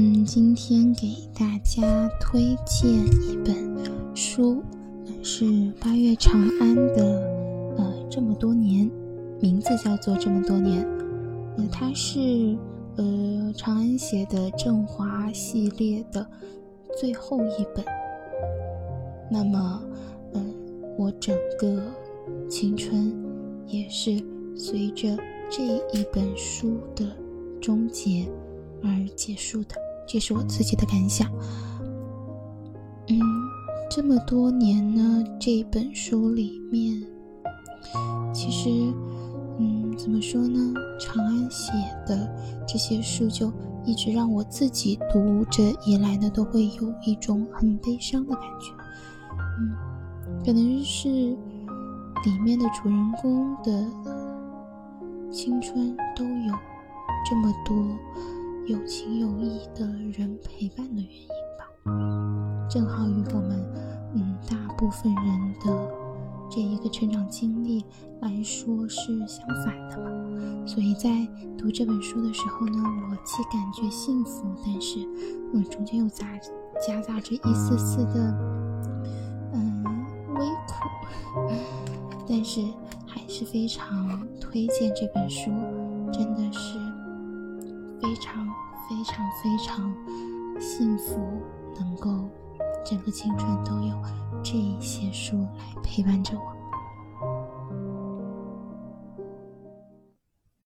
嗯，今天给大家推荐一本书，是八月长安的，呃，这么多年，名字叫做这么多年，呃，它是呃长安写的振华系列的最后一本。那么，嗯，我整个青春也是随着这一本书的终结而结束的。这是我自己的感想。嗯，这么多年呢，这本书里面，其实，嗯，怎么说呢？长安写的这些书，就一直让我自己读着以来呢，都会有一种很悲伤的感觉。嗯，可能是里面的主人公的青春都有这么多。有情有义的人陪伴的原因吧，正好与我们，嗯，大部分人的这一个成长经历来说是相反的嘛。所以在读这本书的时候呢，我既感觉幸福，但是，嗯，中间又杂夹杂着一丝丝的，嗯，微苦。但是还是非常推荐这本书，真的是。非常非常非常幸福，能够整个青春都有这一些书来陪伴着我。